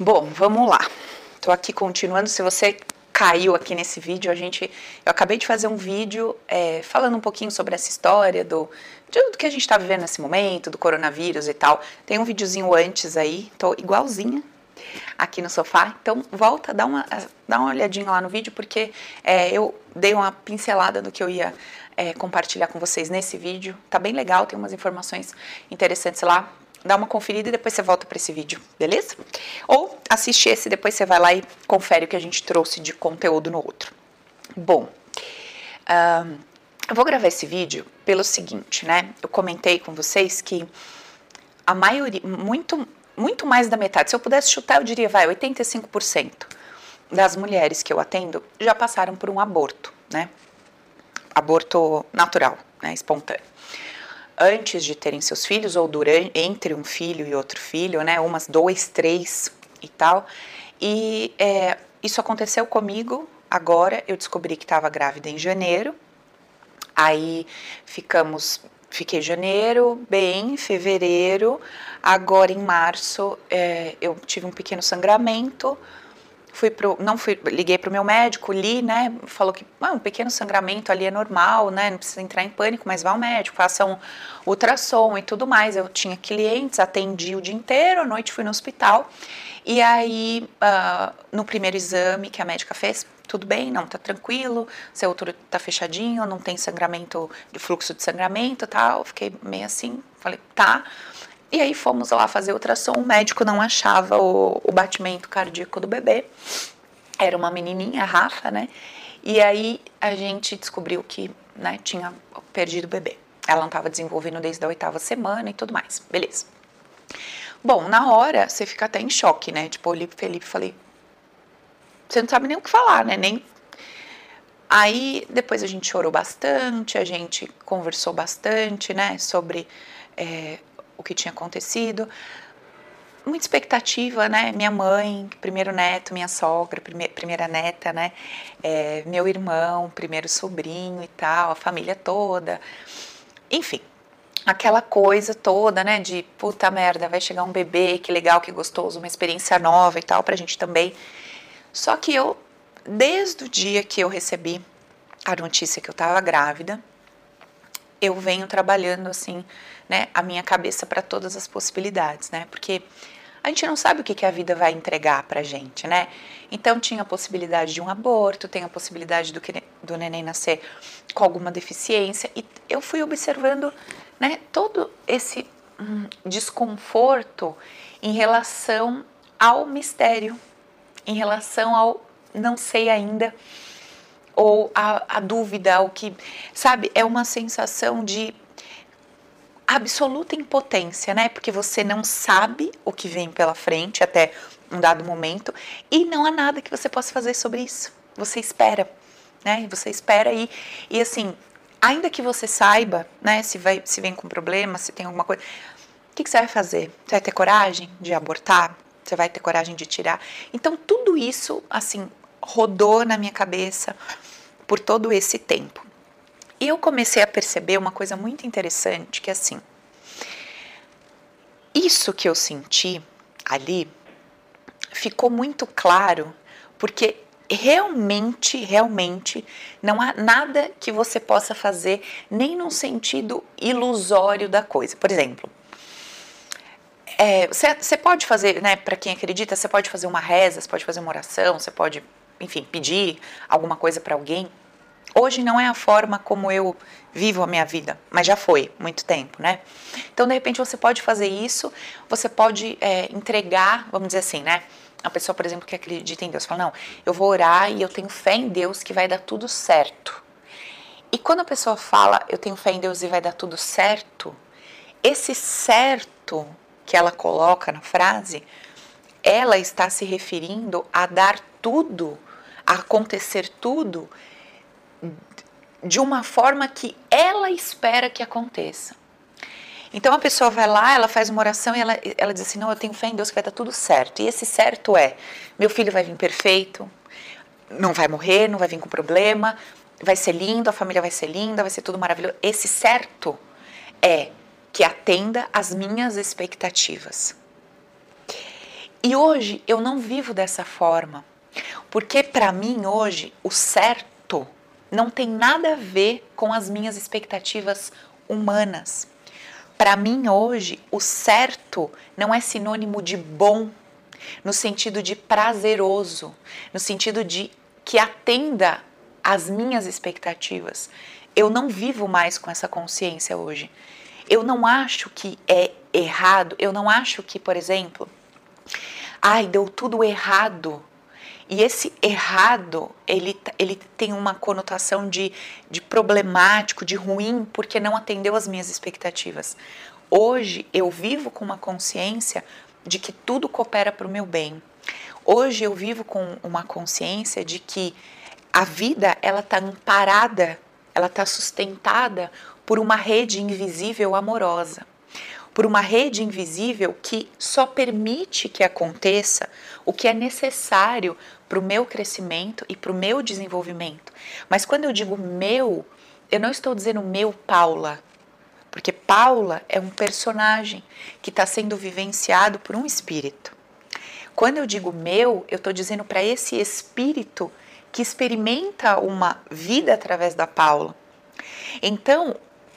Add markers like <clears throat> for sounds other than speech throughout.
Bom, vamos lá. Tô aqui continuando. Se você caiu aqui nesse vídeo, a gente, eu acabei de fazer um vídeo é, falando um pouquinho sobre essa história do, do que a gente está vivendo nesse momento, do coronavírus e tal. Tem um videozinho antes aí, tô igualzinha aqui no sofá. Então volta, dá uma, dá uma olhadinha lá no vídeo, porque é, eu dei uma pincelada do que eu ia é, compartilhar com vocês nesse vídeo. Tá bem legal, tem umas informações interessantes lá. Dá uma conferida e depois você volta para esse vídeo, beleza? Ou assiste esse, depois você vai lá e confere o que a gente trouxe de conteúdo no outro. Bom, um, eu vou gravar esse vídeo pelo seguinte, né? Eu comentei com vocês que a maioria, muito, muito mais da metade, se eu pudesse chutar, eu diria, vai, 85% das mulheres que eu atendo já passaram por um aborto, né? Aborto natural, né? Espontâneo. Antes de terem seus filhos, ou durante, entre um filho e outro filho, né? Umas dois, três e tal. E é, isso aconteceu comigo agora. Eu descobri que estava grávida em janeiro. Aí ficamos fiquei janeiro, bem, fevereiro, agora em março é, eu tive um pequeno sangramento, fui pro, não fui, liguei para o meu médico, li, né, falou que ah, um pequeno sangramento ali é normal, né, não precisa entrar em pânico, mas vá ao médico, faça um ultrassom e tudo mais. Eu tinha clientes, atendi o dia inteiro, à noite fui no hospital e aí uh, no primeiro exame que a médica fez, tudo bem, não, tá tranquilo, seu útero tá fechadinho, não tem sangramento, fluxo de sangramento, tal. Fiquei meio assim, falei, tá. E aí fomos lá fazer ultrassom, o médico não achava o, o batimento cardíaco do bebê. Era uma menininha, a Rafa, né? E aí a gente descobriu que né, tinha perdido o bebê. Ela não estava desenvolvendo desde a oitava semana e tudo mais. Beleza. Bom, na hora você fica até em choque, né? Tipo, olhei pro Felipe e falei, você não sabe nem o que falar, né? Nem Aí depois a gente chorou bastante, a gente conversou bastante, né, sobre é, o que tinha acontecido. Muita expectativa, né? Minha mãe, primeiro neto, minha sogra, prime primeira neta, né? É, meu irmão, primeiro sobrinho e tal, a família toda. Enfim, aquela coisa toda, né? De puta merda, vai chegar um bebê, que legal, que gostoso, uma experiência nova e tal, pra gente também. Só que eu, desde o dia que eu recebi a notícia que eu estava grávida, eu venho trabalhando assim né, a minha cabeça para todas as possibilidades, né? Porque a gente não sabe o que, que a vida vai entregar para gente, né? Então tinha a possibilidade de um aborto, tem a possibilidade do, que, do neném nascer com alguma deficiência e eu fui observando, né, todo esse hum, desconforto em relação ao mistério, em relação ao não sei ainda ou a, a dúvida, o que, sabe, é uma sensação de absoluta impotência, né? Porque você não sabe o que vem pela frente até um dado momento e não há nada que você possa fazer sobre isso. Você espera, né? Você espera e, e assim, ainda que você saiba, né? Se vai, se vem com problema, se tem alguma coisa, o que, que você vai fazer? Você vai ter coragem de abortar? Você vai ter coragem de tirar? Então tudo isso, assim, rodou na minha cabeça por todo esse tempo. E eu comecei a perceber uma coisa muito interessante, que é assim, isso que eu senti ali ficou muito claro, porque realmente, realmente não há nada que você possa fazer nem num sentido ilusório da coisa. Por exemplo, você é, pode fazer, né, para quem acredita, você pode fazer uma reza, você pode fazer uma oração, você pode, enfim, pedir alguma coisa para alguém. Hoje não é a forma como eu vivo a minha vida, mas já foi muito tempo, né? Então, de repente, você pode fazer isso, você pode é, entregar, vamos dizer assim, né? A pessoa, por exemplo, que acredita em Deus, fala: Não, eu vou orar e eu tenho fé em Deus que vai dar tudo certo. E quando a pessoa fala, eu tenho fé em Deus e vai dar tudo certo, esse certo que ela coloca na frase, ela está se referindo a dar tudo, acontecer tudo de uma forma que ela espera que aconteça. Então a pessoa vai lá, ela faz uma oração e ela, ela diz assim: Não, eu tenho fé em Deus que vai dar tudo certo. E esse certo é: meu filho vai vir perfeito, não vai morrer, não vai vir com problema, vai ser lindo, a família vai ser linda, vai ser tudo maravilhoso. Esse certo é que atenda às minhas expectativas. E hoje eu não vivo dessa forma, porque para mim hoje o certo não tem nada a ver com as minhas expectativas humanas. Para mim hoje o certo não é sinônimo de bom, no sentido de prazeroso, no sentido de que atenda às minhas expectativas. Eu não vivo mais com essa consciência hoje. Eu não acho que é errado, eu não acho que, por exemplo, ai, deu tudo errado. E esse errado, ele, ele tem uma conotação de, de problemático, de ruim, porque não atendeu às minhas expectativas. Hoje eu vivo com uma consciência de que tudo coopera para o meu bem. Hoje eu vivo com uma consciência de que a vida ela está amparada, ela está sustentada por uma rede invisível amorosa, por uma rede invisível que só permite que aconteça o que é necessário para o meu crescimento e para o meu desenvolvimento. Mas quando eu digo meu, eu não estou dizendo meu Paula, porque Paula é um personagem que está sendo vivenciado por um espírito. Quando eu digo meu, eu estou dizendo para esse espírito que experimenta uma vida através da Paula. Então,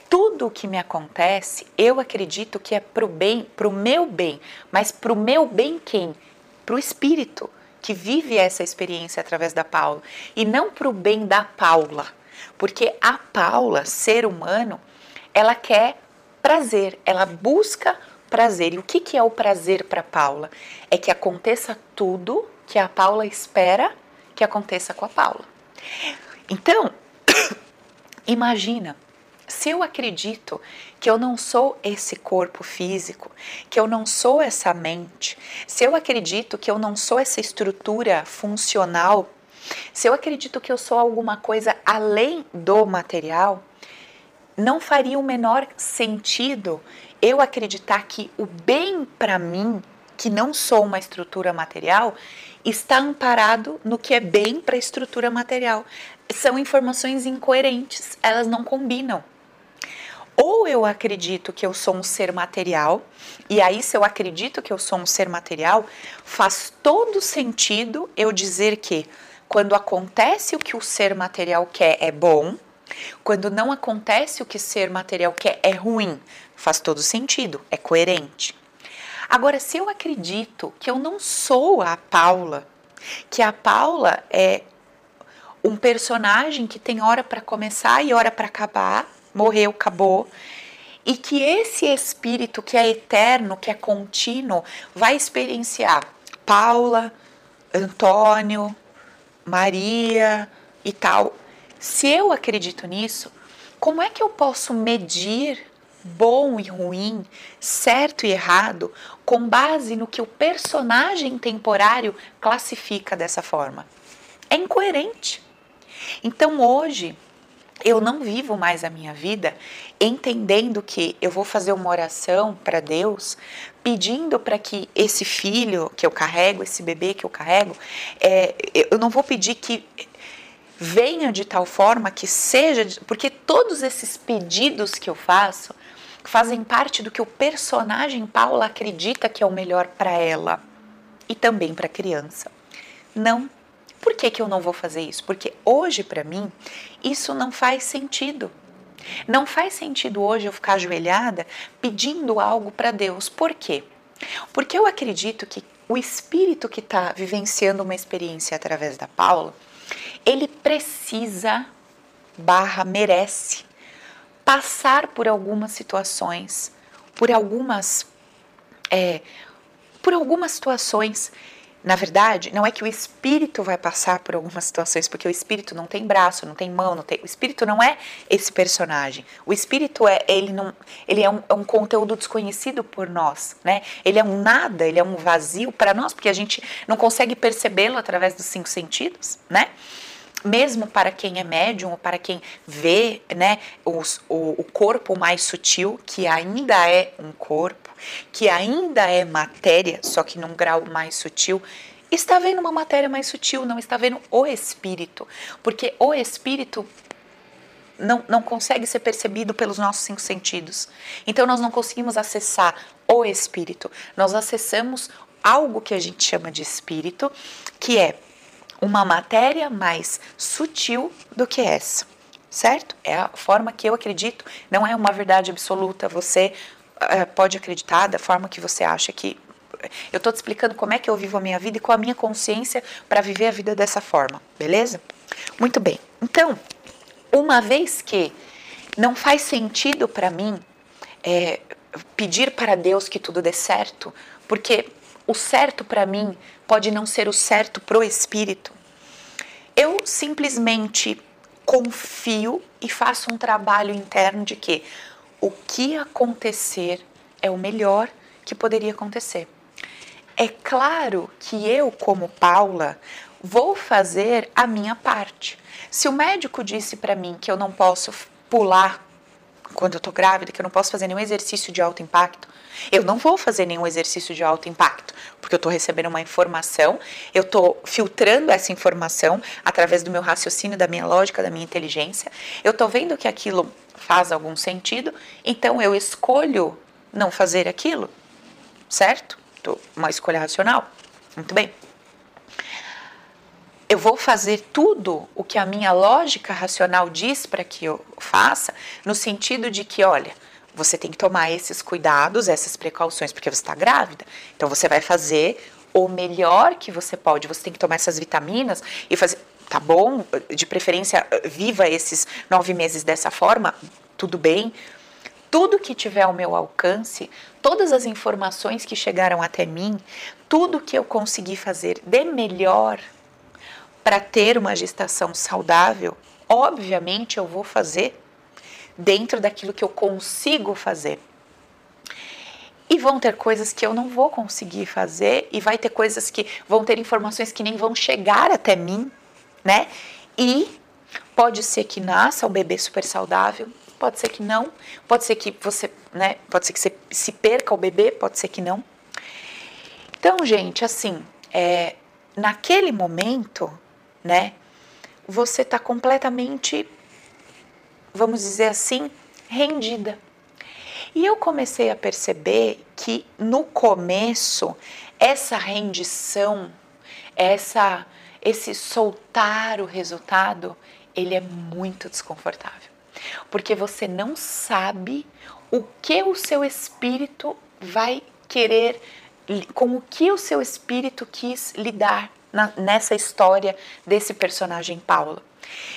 tudo o que me acontece, eu acredito que é para o bem, para o meu bem, mas para o meu bem quem? Para o espírito que vive essa experiência através da Paula e não para o bem da Paula, porque a Paula, ser humano, ela quer prazer, ela busca prazer. E o que, que é o prazer para Paula? É que aconteça tudo que a Paula espera que aconteça com a Paula. Então, <coughs> imagina se eu acredito que eu não sou esse corpo físico, que eu não sou essa mente, se eu acredito que eu não sou essa estrutura funcional, se eu acredito que eu sou alguma coisa além do material, não faria o menor sentido eu acreditar que o bem para mim, que não sou uma estrutura material, está amparado no que é bem para a estrutura material. São informações incoerentes, elas não combinam. Ou eu acredito que eu sou um ser material, e aí, se eu acredito que eu sou um ser material, faz todo sentido eu dizer que quando acontece o que o ser material quer é bom, quando não acontece o que ser material quer é ruim. Faz todo sentido, é coerente. Agora, se eu acredito que eu não sou a Paula, que a Paula é um personagem que tem hora para começar e hora para acabar, morreu, acabou. E que esse espírito que é eterno, que é contínuo, vai experienciar Paula, Antônio, Maria e tal. Se eu acredito nisso, como é que eu posso medir bom e ruim, certo e errado, com base no que o personagem temporário classifica dessa forma? É incoerente. Então hoje, eu não vivo mais a minha vida entendendo que eu vou fazer uma oração para Deus, pedindo para que esse filho que eu carrego, esse bebê que eu carrego, é, eu não vou pedir que venha de tal forma que seja, porque todos esses pedidos que eu faço fazem parte do que o personagem Paula acredita que é o melhor para ela e também para a criança. Não por que, que eu não vou fazer isso? Porque hoje, para mim, isso não faz sentido. Não faz sentido hoje eu ficar ajoelhada pedindo algo para Deus. Por quê? Porque eu acredito que o espírito que está vivenciando uma experiência através da Paula, ele precisa, barra, merece, passar por algumas situações, por algumas, é, por algumas situações na verdade, não é que o espírito vai passar por algumas situações, porque o espírito não tem braço, não tem mão, não tem. O espírito não é esse personagem. O espírito é ele não, ele é um, é um conteúdo desconhecido por nós, né? Ele é um nada, ele é um vazio para nós, porque a gente não consegue percebê-lo através dos cinco sentidos, né? Mesmo para quem é médium ou para quem vê né, os, o, o, corpo mais sutil, que ainda é um corpo, que ainda é matéria, só que num grau mais sutil, está vendo uma matéria mais sutil, não está vendo o espírito, porque o espírito não, não consegue ser percebido pelos nossos cinco sentidos. Então nós não conseguimos acessar o espírito, nós acessamos algo que a gente chama de espírito, que é uma matéria mais sutil do que essa, certo? É a forma que eu acredito, não é uma verdade absoluta. Você uh, pode acreditar da forma que você acha que. Eu estou te explicando como é que eu vivo a minha vida e qual a minha consciência para viver a vida dessa forma, beleza? Muito bem. Então, uma vez que não faz sentido para mim é, pedir para Deus que tudo dê certo, porque o certo para mim pode não ser o certo pro espírito. Eu simplesmente confio e faço um trabalho interno de que o que acontecer é o melhor que poderia acontecer. É claro que eu, como Paula, vou fazer a minha parte. Se o médico disse para mim que eu não posso pular quando eu tô grávida, que eu não posso fazer nenhum exercício de alto impacto, eu não vou fazer nenhum exercício de alto impacto, porque eu estou recebendo uma informação, eu estou filtrando essa informação através do meu raciocínio, da minha lógica, da minha inteligência, eu estou vendo que aquilo faz algum sentido, então eu escolho não fazer aquilo, certo? Uma escolha racional. Muito bem eu vou fazer tudo o que a minha lógica racional diz para que eu faça, no sentido de que, olha, você tem que tomar esses cuidados, essas precauções, porque você está grávida. Então você vai fazer o melhor que você pode. Você tem que tomar essas vitaminas e fazer. Tá bom? De preferência, viva esses nove meses dessa forma, tudo bem. Tudo que tiver ao meu alcance, todas as informações que chegaram até mim, tudo que eu conseguir fazer de melhor para ter uma gestação saudável, obviamente eu vou fazer dentro daquilo que eu consigo fazer. E vão ter coisas que eu não vou conseguir fazer, e vai ter coisas que vão ter informações que nem vão chegar até mim, né? E pode ser que nasça um bebê super saudável, pode ser que não, pode ser que você, né? Pode ser que você se perca o bebê, pode ser que não. Então, gente, assim, é, naquele momento, né? Você está completamente, vamos dizer assim, rendida. E eu comecei a perceber que no começo essa rendição, essa esse soltar o resultado, ele é muito desconfortável. Porque você não sabe o que o seu espírito vai querer, com o que o seu espírito quis lidar na, nessa história desse personagem Paulo.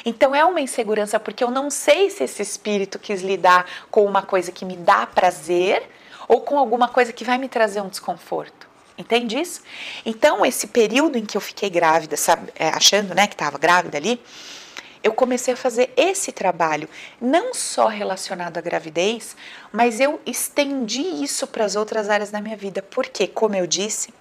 Então é uma insegurança porque eu não sei se esse espírito quis lidar com uma coisa que me dá prazer ou com alguma coisa que vai me trazer um desconforto. Entende isso? Então, esse período em que eu fiquei grávida, sabe, é, achando né, que estava grávida ali, eu comecei a fazer esse trabalho, não só relacionado à gravidez, mas eu estendi isso para as outras áreas da minha vida. Porque, como eu disse,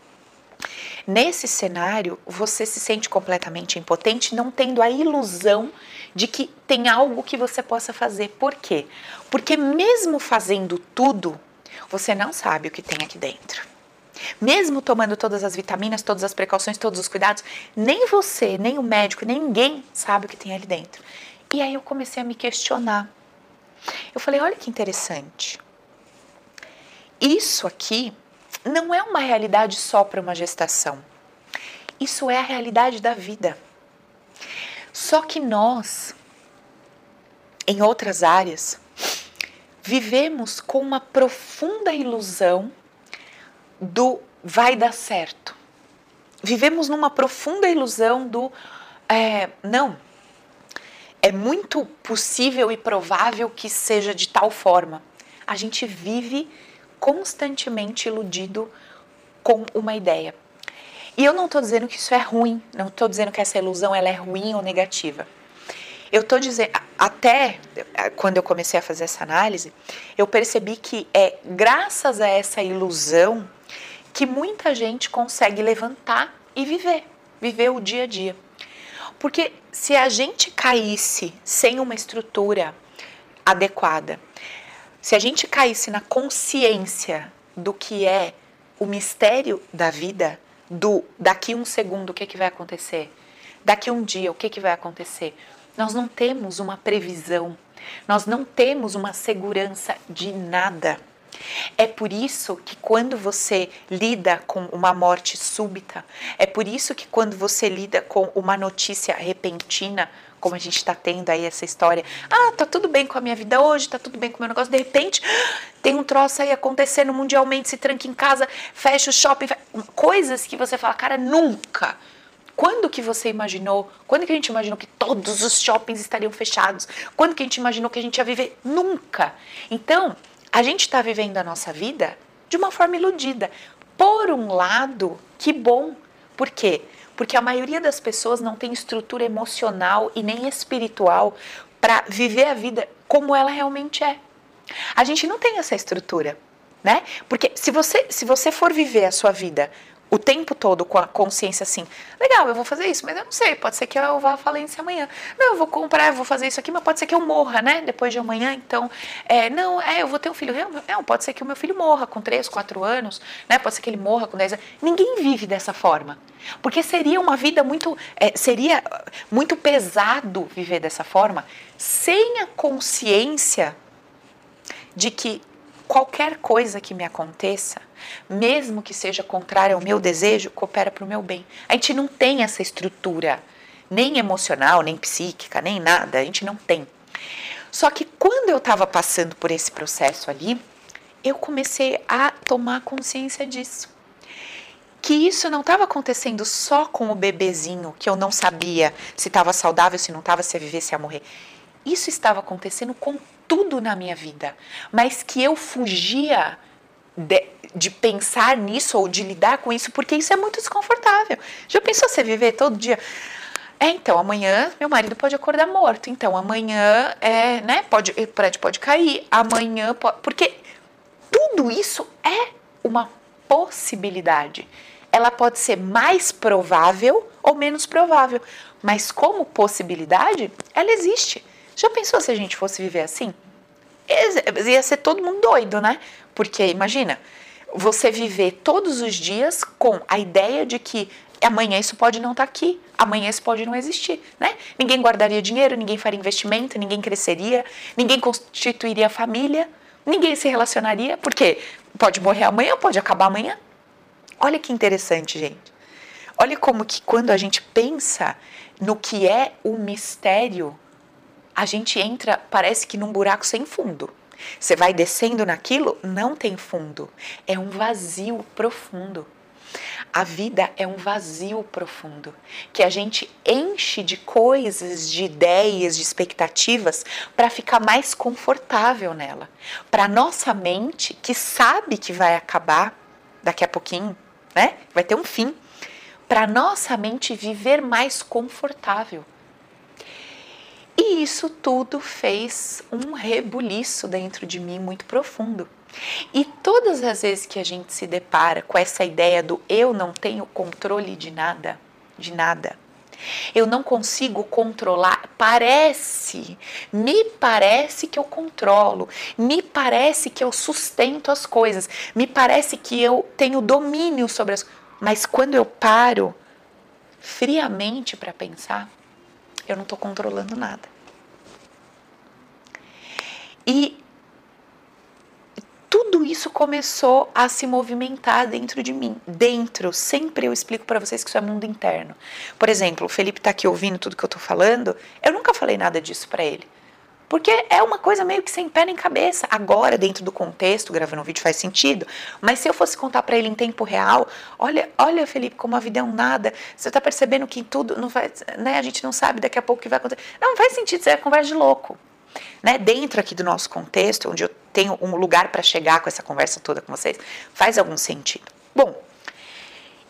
Nesse cenário, você se sente completamente impotente, não tendo a ilusão de que tem algo que você possa fazer. Por quê? Porque mesmo fazendo tudo, você não sabe o que tem aqui dentro. Mesmo tomando todas as vitaminas, todas as precauções, todos os cuidados, nem você, nem o médico, nem ninguém sabe o que tem ali dentro. E aí eu comecei a me questionar. Eu falei: olha que interessante. Isso aqui não é uma realidade só para uma gestação. Isso é a realidade da vida. Só que nós, em outras áreas, vivemos com uma profunda ilusão do vai dar certo. Vivemos numa profunda ilusão do é, não. É muito possível e provável que seja de tal forma. A gente vive constantemente iludido com uma ideia. E eu não estou dizendo que isso é ruim, não estou dizendo que essa ilusão ela é ruim ou negativa. Eu estou dizendo, até quando eu comecei a fazer essa análise, eu percebi que é graças a essa ilusão que muita gente consegue levantar e viver, viver o dia a dia. Porque se a gente caísse sem uma estrutura adequada, se a gente caísse na consciência do que é o mistério da vida, do daqui um segundo o que, que vai acontecer, daqui um dia o que, que vai acontecer, nós não temos uma previsão, nós não temos uma segurança de nada. É por isso que quando você lida com uma morte súbita, é por isso que quando você lida com uma notícia repentina, como a gente está tendo aí essa história, ah, tá tudo bem com a minha vida hoje, tá tudo bem com o meu negócio, de repente <gasps> tem um troço aí acontecendo mundialmente, se tranca em casa, fecha o shopping, coisas que você fala, cara, nunca. Quando que você imaginou? Quando que a gente imaginou que todos os shoppings estariam fechados? Quando que a gente imaginou que a gente ia viver? Nunca. Então, a gente está vivendo a nossa vida de uma forma iludida. Por um lado, que bom. Por quê? Porque a maioria das pessoas não tem estrutura emocional e nem espiritual para viver a vida como ela realmente é. A gente não tem essa estrutura, né? Porque se você, se você for viver a sua vida o tempo todo com a consciência assim, legal, eu vou fazer isso, mas eu não sei, pode ser que eu vá à falência amanhã. Não, eu vou comprar, eu vou fazer isso aqui, mas pode ser que eu morra, né? Depois de amanhã, então, é, não, é, eu vou ter um filho. Não, pode ser que o meu filho morra com 3, 4 anos, né? Pode ser que ele morra com 10 anos. Ninguém vive dessa forma. Porque seria uma vida muito, é, seria muito pesado viver dessa forma, sem a consciência de que qualquer coisa que me aconteça, mesmo que seja contrária ao meu desejo, coopera para o meu bem. A gente não tem essa estrutura, nem emocional, nem psíquica, nem nada, a gente não tem. Só que quando eu estava passando por esse processo ali, eu comecei a tomar consciência disso. Que isso não estava acontecendo só com o bebezinho, que eu não sabia se estava saudável, se não estava, se ia viver, se ia morrer. Isso estava acontecendo com tudo na minha vida, mas que eu fugia de, de, pensar nisso ou de lidar com isso, porque isso é muito desconfortável. Já pensou você viver todo dia? É, então, amanhã meu marido pode acordar morto. Então, amanhã é, né, pode, o prédio pode cair, amanhã pode. Porque tudo isso é uma possibilidade. Ela pode ser mais provável ou menos provável, mas como possibilidade, ela existe. Já pensou se a gente fosse viver assim? Ia ser todo mundo doido, né? Porque imagina, você viver todos os dias com a ideia de que amanhã isso pode não estar tá aqui, amanhã isso pode não existir, né? Ninguém guardaria dinheiro, ninguém faria investimento, ninguém cresceria, ninguém constituiria família, ninguém se relacionaria, porque pode morrer amanhã, pode acabar amanhã. Olha que interessante, gente. Olha como que quando a gente pensa no que é o mistério a gente entra, parece que num buraco sem fundo. Você vai descendo naquilo, não tem fundo. É um vazio profundo. A vida é um vazio profundo que a gente enche de coisas, de ideias, de expectativas para ficar mais confortável nela. Para nossa mente, que sabe que vai acabar daqui a pouquinho, né? Vai ter um fim. Para nossa mente viver mais confortável. E isso tudo fez um rebuliço dentro de mim muito profundo. E todas as vezes que a gente se depara com essa ideia do eu não tenho controle de nada, de nada, eu não consigo controlar, parece, me parece que eu controlo, me parece que eu sustento as coisas, me parece que eu tenho domínio sobre as mas quando eu paro friamente para pensar, eu não estou controlando nada. E tudo isso começou a se movimentar dentro de mim. Dentro, sempre eu explico para vocês que isso é mundo interno. Por exemplo, o Felipe está aqui ouvindo tudo que eu estou falando. Eu nunca falei nada disso para ele. Porque é uma coisa meio que sem pé nem cabeça. Agora, dentro do contexto, gravando um vídeo faz sentido. Mas se eu fosse contar para ele em tempo real, olha, olha, Felipe, como a vida é um nada. Você está percebendo que tudo não faz, né? A gente não sabe daqui a pouco o que vai acontecer. Não, não faz sentido, isso é conversa de louco. Né? Dentro aqui do nosso contexto, onde eu tenho um lugar para chegar com essa conversa toda com vocês, faz algum sentido. Bom,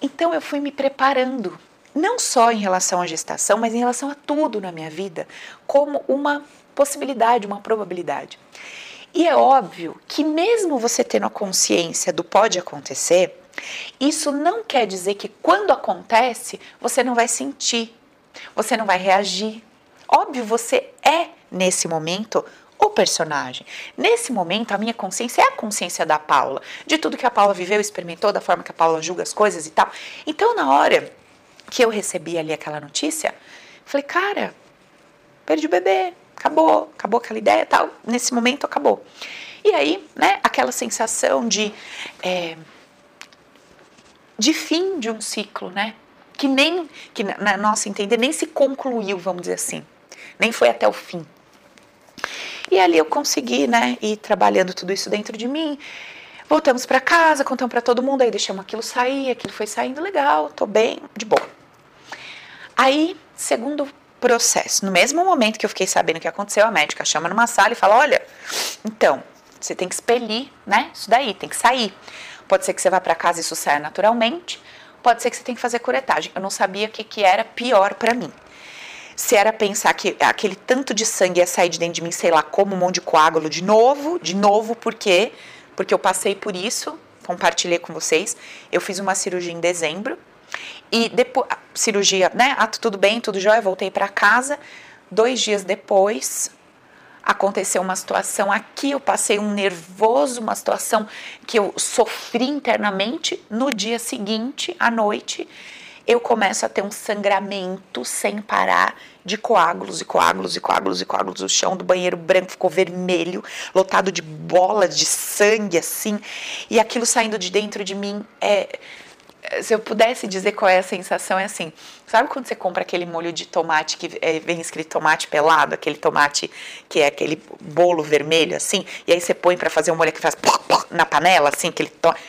então eu fui me preparando, não só em relação à gestação, mas em relação a tudo na minha vida, como uma possibilidade, uma probabilidade. E é óbvio que, mesmo você tendo a consciência do pode acontecer, isso não quer dizer que quando acontece você não vai sentir, você não vai reagir. Óbvio, você é, nesse momento, o personagem. Nesse momento, a minha consciência é a consciência da Paula, de tudo que a Paula viveu, experimentou, da forma que a Paula julga as coisas e tal. Então, na hora que eu recebi ali aquela notícia, falei, cara, perdi o bebê, acabou, acabou aquela ideia tal, nesse momento acabou. E aí, né, aquela sensação de, é, de fim de um ciclo, né? Que nem, que na nossa entender, nem se concluiu, vamos dizer assim. Nem foi até o fim. E ali eu consegui, né, ir trabalhando tudo isso dentro de mim. Voltamos para casa, contamos para todo mundo, aí deixamos aquilo sair, aquilo foi saindo legal, tô bem, de boa. Aí, segundo processo, no mesmo momento que eu fiquei sabendo o que aconteceu, a médica chama numa sala e fala: "Olha, então, você tem que expelir, né? Isso daí, tem que sair. Pode ser que você vá para casa e isso saia naturalmente, pode ser que você tenha que fazer curetagem. Eu não sabia o que, que era pior para mim se era pensar que aquele tanto de sangue ia sair de dentro de mim, sei lá, como um monte de coágulo de novo, de novo, por quê? Porque eu passei por isso, compartilhei com vocês. Eu fiz uma cirurgia em dezembro e depois, cirurgia, né? Ah, tudo bem, tudo jóia, voltei para casa. Dois dias depois, aconteceu uma situação aqui, eu passei um nervoso, uma situação que eu sofri internamente. No dia seguinte, à noite, eu começo a ter um sangramento sem parar de coágulos e coágulos e coágulos e coágulos. O chão do banheiro branco ficou vermelho, lotado de bolas de sangue assim, e aquilo saindo de dentro de mim é se eu pudesse dizer qual é a sensação, é assim: sabe quando você compra aquele molho de tomate que é, vem escrito tomate pelado, aquele tomate que é aquele bolo vermelho, assim, e aí você põe para fazer um molho que faz na panela, assim, aquele tomate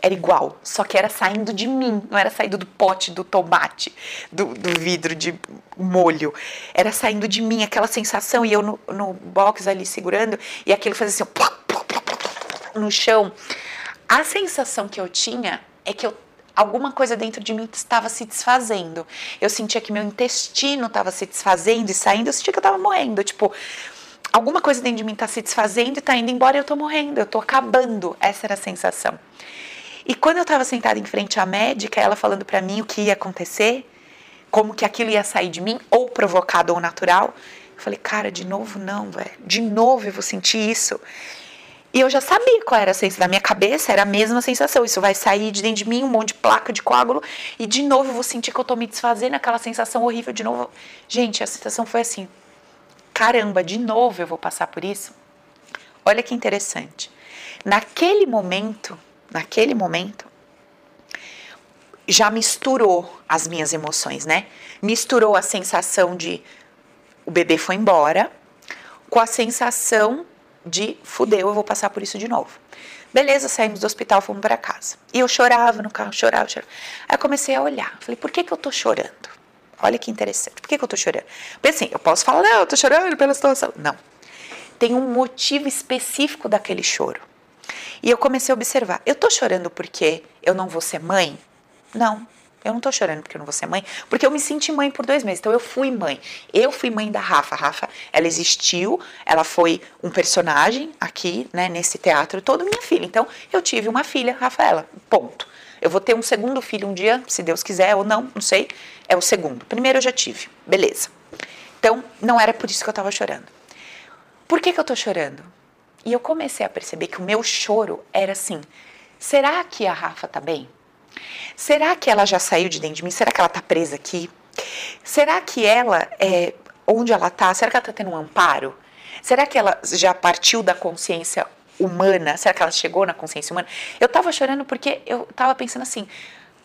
era igual, só que era saindo de mim, não era saindo do pote do tomate, do, do vidro de molho. Era saindo de mim aquela sensação e eu no, no box ali segurando e aquilo fazia assim no chão. A sensação que eu tinha é que eu, alguma coisa dentro de mim estava se desfazendo. Eu sentia que meu intestino estava se desfazendo e saindo, eu sentia que eu estava morrendo. Tipo, alguma coisa dentro de mim está se desfazendo e está indo embora e eu estou morrendo, eu estou acabando. Essa era a sensação. E quando eu estava sentada em frente à médica, ela falando para mim o que ia acontecer, como que aquilo ia sair de mim, ou provocado ou natural, eu falei, cara, de novo não, velho. De novo eu vou sentir isso. E eu já sabia qual era a sensação. Da minha cabeça era a mesma sensação. Isso vai sair de dentro de mim, um monte de placa de coágulo. E de novo eu vou sentir que eu tô me desfazendo, aquela sensação horrível de novo. Gente, a sensação foi assim: caramba, de novo eu vou passar por isso? Olha que interessante. Naquele momento, naquele momento, já misturou as minhas emoções, né? Misturou a sensação de o bebê foi embora com a sensação de fudeu, eu vou passar por isso de novo. Beleza, saímos do hospital, fomos para casa. E eu chorava no carro, chorava, chorava. Aí eu comecei a olhar. Falei, por que, que eu tô chorando? Olha que interessante. Por que, que eu tô chorando? Porque assim, eu posso falar, não, eu tô chorando pela situação. Não. Tem um motivo específico daquele choro. E eu comecei a observar: eu tô chorando porque eu não vou ser mãe? Não. Eu não tô chorando porque eu não vou ser mãe, porque eu me senti mãe por dois meses. Então eu fui mãe. Eu fui mãe da Rafa. A Rafa, ela existiu, ela foi um personagem aqui, né, nesse teatro todo, minha filha. Então eu tive uma filha, Rafaela. Ponto. Eu vou ter um segundo filho um dia, se Deus quiser ou não, não sei. É o segundo. Primeiro eu já tive. Beleza. Então não era por isso que eu tava chorando. Por que, que eu tô chorando? E eu comecei a perceber que o meu choro era assim: será que a Rafa tá bem? Será que ela já saiu de dentro de mim? Será que ela tá presa aqui? Será que ela, é, onde ela tá, será que ela tá tendo um amparo? Será que ela já partiu da consciência humana? Será que ela chegou na consciência humana? Eu tava chorando porque eu tava pensando assim: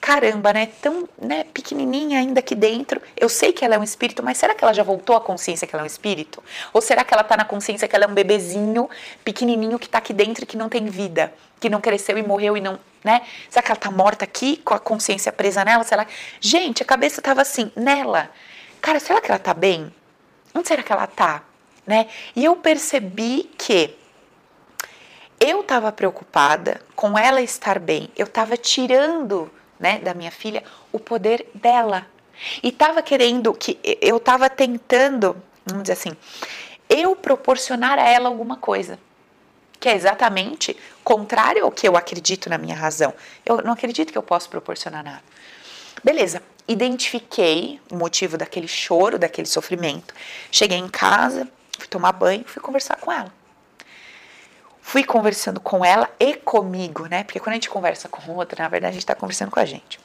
caramba, né? Tão né, pequenininha ainda aqui dentro. Eu sei que ela é um espírito, mas será que ela já voltou à consciência que ela é um espírito? Ou será que ela está na consciência que ela é um bebezinho pequenininho que está aqui dentro e que não tem vida, que não cresceu e morreu e não, né? Será que ela está morta aqui com a consciência presa nela? Será? Gente, a cabeça estava assim, nela. Cara, será que ela está bem? Onde será que ela está? Né? E eu percebi que eu estava preocupada com ela estar bem. Eu estava tirando né, da minha filha, o poder dela. E estava querendo que eu estava tentando, vamos dizer assim, eu proporcionar a ela alguma coisa. Que é exatamente contrário ao que eu acredito na minha razão. Eu não acredito que eu posso proporcionar nada. Beleza, identifiquei o motivo daquele choro, daquele sofrimento. Cheguei em casa, fui tomar banho, fui conversar com ela fui conversando com ela e comigo, né? Porque quando a gente conversa com outra, na verdade a gente está conversando com a gente.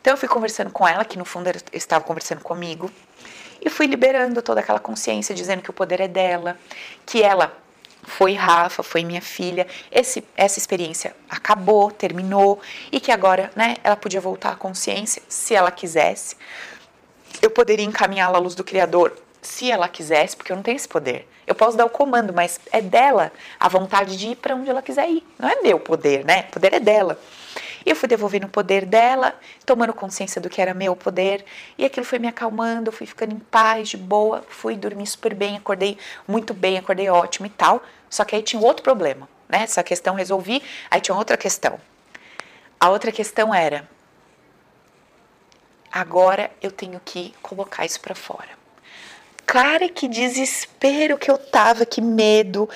Então eu fui conversando com ela, que no fundo estava conversando comigo, e fui liberando toda aquela consciência, dizendo que o poder é dela, que ela foi Rafa, foi minha filha. Esse, essa experiência acabou, terminou e que agora, né, ela podia voltar à consciência se ela quisesse. Eu poderia encaminhá-la à luz do Criador se ela quisesse, porque eu não tenho esse poder. Eu posso dar o comando, mas é dela a vontade de ir para onde ela quiser ir. Não é meu poder, né? O poder é dela. E eu fui devolvendo o poder dela, tomando consciência do que era meu poder, e aquilo foi me acalmando, eu fui ficando em paz, de boa, fui dormir super bem, acordei muito bem, acordei ótimo e tal. Só que aí tinha outro problema, né? Essa questão resolvi, aí tinha outra questão. A outra questão era: agora eu tenho que colocar isso para fora. Cara, que desespero que eu tava, que medo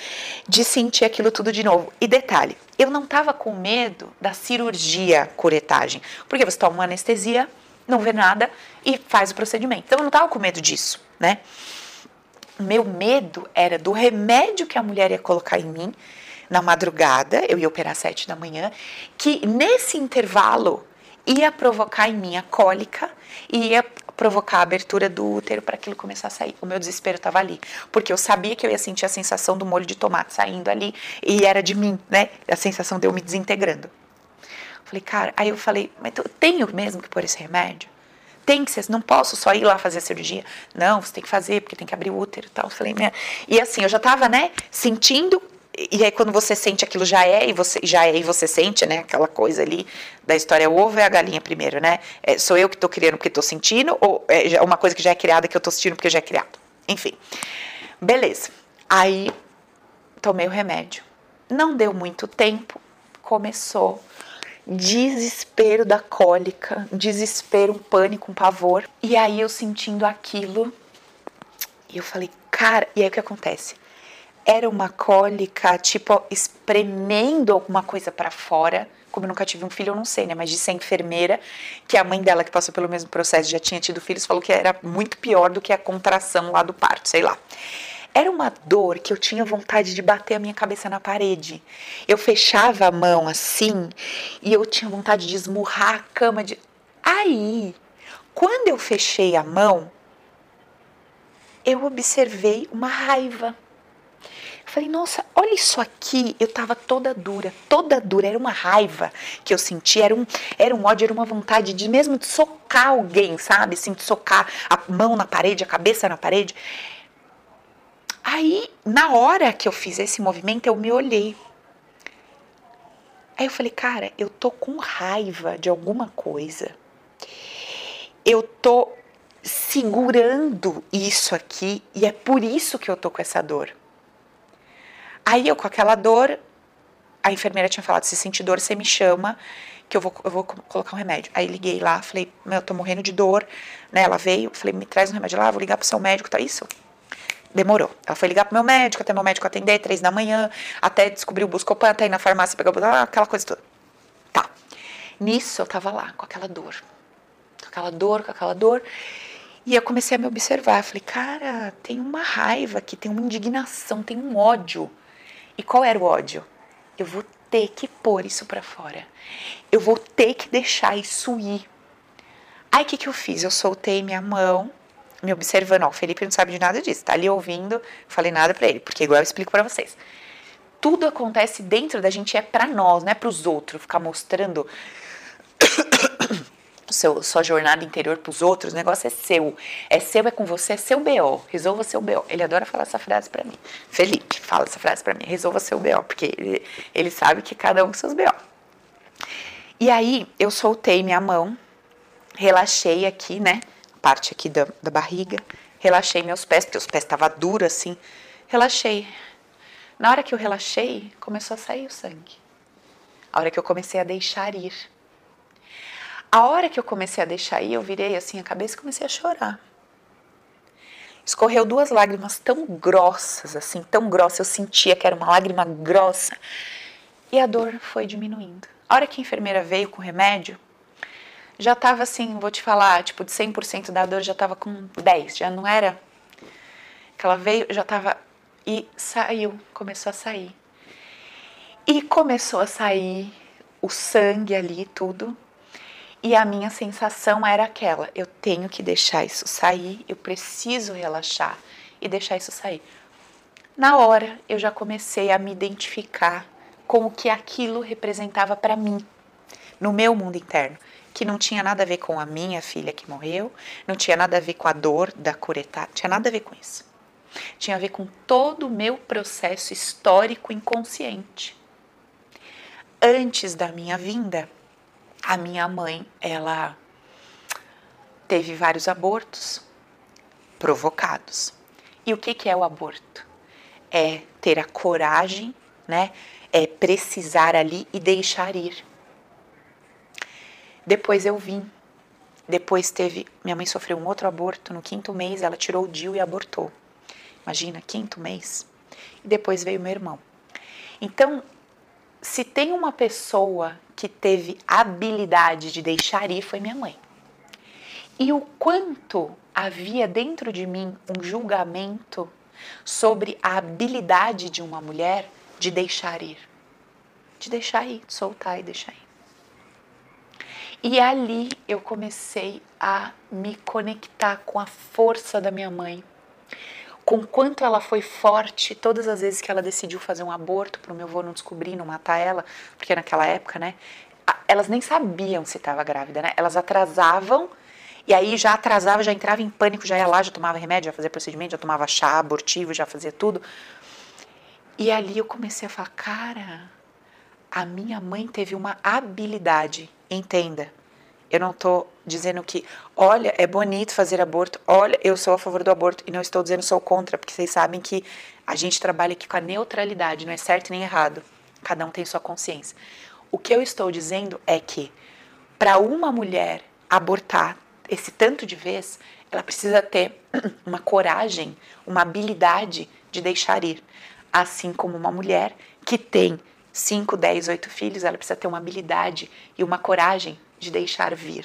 de sentir aquilo tudo de novo. E detalhe, eu não tava com medo da cirurgia curetagem, porque você toma uma anestesia, não vê nada e faz o procedimento. Então eu não tava com medo disso, né? Meu medo era do remédio que a mulher ia colocar em mim na madrugada, eu ia operar às sete da manhã, que nesse intervalo ia provocar em mim a cólica e ia provocar a abertura do útero para aquilo começar a sair. O meu desespero estava ali, porque eu sabia que eu ia sentir a sensação do molho de tomate saindo ali e era de mim, né? A sensação de eu me desintegrando. Falei, cara, aí eu falei, mas eu tenho mesmo que pôr esse remédio? Tem que ser, não posso só ir lá fazer a cirurgia. Não, você tem que fazer, porque tem que abrir o útero e tal. Falei, minha... E assim, eu já tava, né, sentindo e aí quando você sente aquilo já é e você já é e você sente, né? Aquela coisa ali da história o ovo é a galinha primeiro, né? É, sou eu que estou criando porque estou sentindo ou é uma coisa que já é criada que eu estou sentindo porque já é criado. Enfim, beleza. Aí tomei o remédio. Não deu muito tempo, começou desespero da cólica, desespero, um pânico, um pavor. E aí eu sentindo aquilo, e eu falei, cara, e aí o que acontece? Era uma cólica, tipo, espremendo alguma coisa para fora. Como eu nunca tive um filho, eu não sei, né? Mas disse a enfermeira que a mãe dela, que passou pelo mesmo processo, já tinha tido filhos, falou que era muito pior do que a contração lá do parto, sei lá. Era uma dor que eu tinha vontade de bater a minha cabeça na parede. Eu fechava a mão assim e eu tinha vontade de esmurrar a cama de. Aí, quando eu fechei a mão, eu observei uma raiva Falei, nossa, olha isso aqui. Eu tava toda dura, toda dura. Era uma raiva que eu senti, era um, era um ódio, era uma vontade de mesmo de socar alguém, sabe? Assim, de socar a mão na parede, a cabeça na parede. Aí, na hora que eu fiz esse movimento, eu me olhei. Aí eu falei, cara, eu tô com raiva de alguma coisa. Eu tô segurando isso aqui e é por isso que eu tô com essa dor. Aí eu com aquela dor, a enfermeira tinha falado, se sentir dor, você me chama, que eu vou, eu vou colocar um remédio. Aí liguei lá, falei, meu, eu tô morrendo de dor, né? Ela veio, falei, me traz um remédio lá, vou ligar pro seu médico, tá isso? Demorou. Ela foi ligar pro meu médico, até meu médico atender, três da manhã, até descobrir o Buscopan, até ir na farmácia, pegar aquela coisa toda. Tá. Nisso eu tava lá, com aquela dor. Com aquela dor, com aquela dor. E eu comecei a me observar. Falei, cara, tem uma raiva aqui, tem uma indignação, tem um ódio e qual era o ódio? Eu vou ter que pôr isso para fora. Eu vou ter que deixar isso ir. Aí o que, que eu fiz? Eu soltei minha mão, me observando. Ó, o Felipe não sabe de nada disso, tá ali ouvindo, falei nada para ele, porque igual eu explico para vocês. Tudo acontece dentro da gente, é para nós, não é para os outros, ficar mostrando <coughs> seu, sua jornada interior para os outros, o negócio é seu. É seu, é com você, é seu BO. Resolva seu BO. Ele adora falar essa frase para mim. Felipe, fala essa frase para mim. Resolva seu BO, porque ele, ele sabe que cada um com seus BO. E aí, eu soltei minha mão, relaxei aqui, né? Parte aqui da, da barriga. Relaxei meus pés, porque os pés estavam duros assim. Relaxei. Na hora que eu relaxei, começou a sair o sangue. A hora que eu comecei a deixar ir. A hora que eu comecei a deixar ir, eu virei assim a cabeça e comecei a chorar. Escorreu duas lágrimas tão grossas, assim, tão grossas, eu sentia que era uma lágrima grossa. E a dor foi diminuindo. A hora que a enfermeira veio com o remédio, já estava assim, vou te falar, tipo, de 100% da dor já estava com 10, já não era. Que ela veio, já estava e saiu, começou a sair. E começou a sair o sangue ali, tudo. E a minha sensação era aquela: eu tenho que deixar isso sair, eu preciso relaxar e deixar isso sair. na hora eu já comecei a me identificar com o que aquilo representava para mim, no meu mundo interno, que não tinha nada a ver com a minha filha que morreu, não tinha nada a ver com a dor da curetada, tinha nada a ver com isso. Tinha a ver com todo o meu processo histórico inconsciente. Antes da minha vinda, a minha mãe, ela teve vários abortos provocados. E o que, que é o aborto? É ter a coragem, né? É precisar ali e deixar ir. Depois eu vim. Depois teve. Minha mãe sofreu um outro aborto. No quinto mês, ela tirou o DIU e abortou. Imagina, quinto mês. E depois veio meu irmão. Então, se tem uma pessoa que teve habilidade de deixar ir, foi minha mãe. E o quanto havia dentro de mim um julgamento sobre a habilidade de uma mulher de deixar ir. De deixar ir, de soltar e deixar ir. E ali eu comecei a me conectar com a força da minha mãe, com quanto ela foi forte todas as vezes que ela decidiu fazer um aborto para o meu avô não descobrir, não matar ela, porque naquela época, né, elas nem sabiam se estava grávida, né? Elas atrasavam e aí já atrasava, já entrava em pânico, já ia lá, já tomava remédio, já fazia procedimento, já tomava chá abortivo, já fazia tudo. E ali eu comecei a falar, cara, a minha mãe teve uma habilidade, entenda. Eu não estou dizendo que, olha, é bonito fazer aborto, olha, eu sou a favor do aborto e não estou dizendo sou contra, porque vocês sabem que a gente trabalha aqui com a neutralidade, não é certo nem errado. Cada um tem sua consciência. O que eu estou dizendo é que para uma mulher abortar esse tanto de vez, ela precisa ter <clears throat> uma coragem, uma habilidade de deixar ir. Assim como uma mulher que tem 5, 10, 8 filhos, ela precisa ter uma habilidade e uma coragem de deixar vir.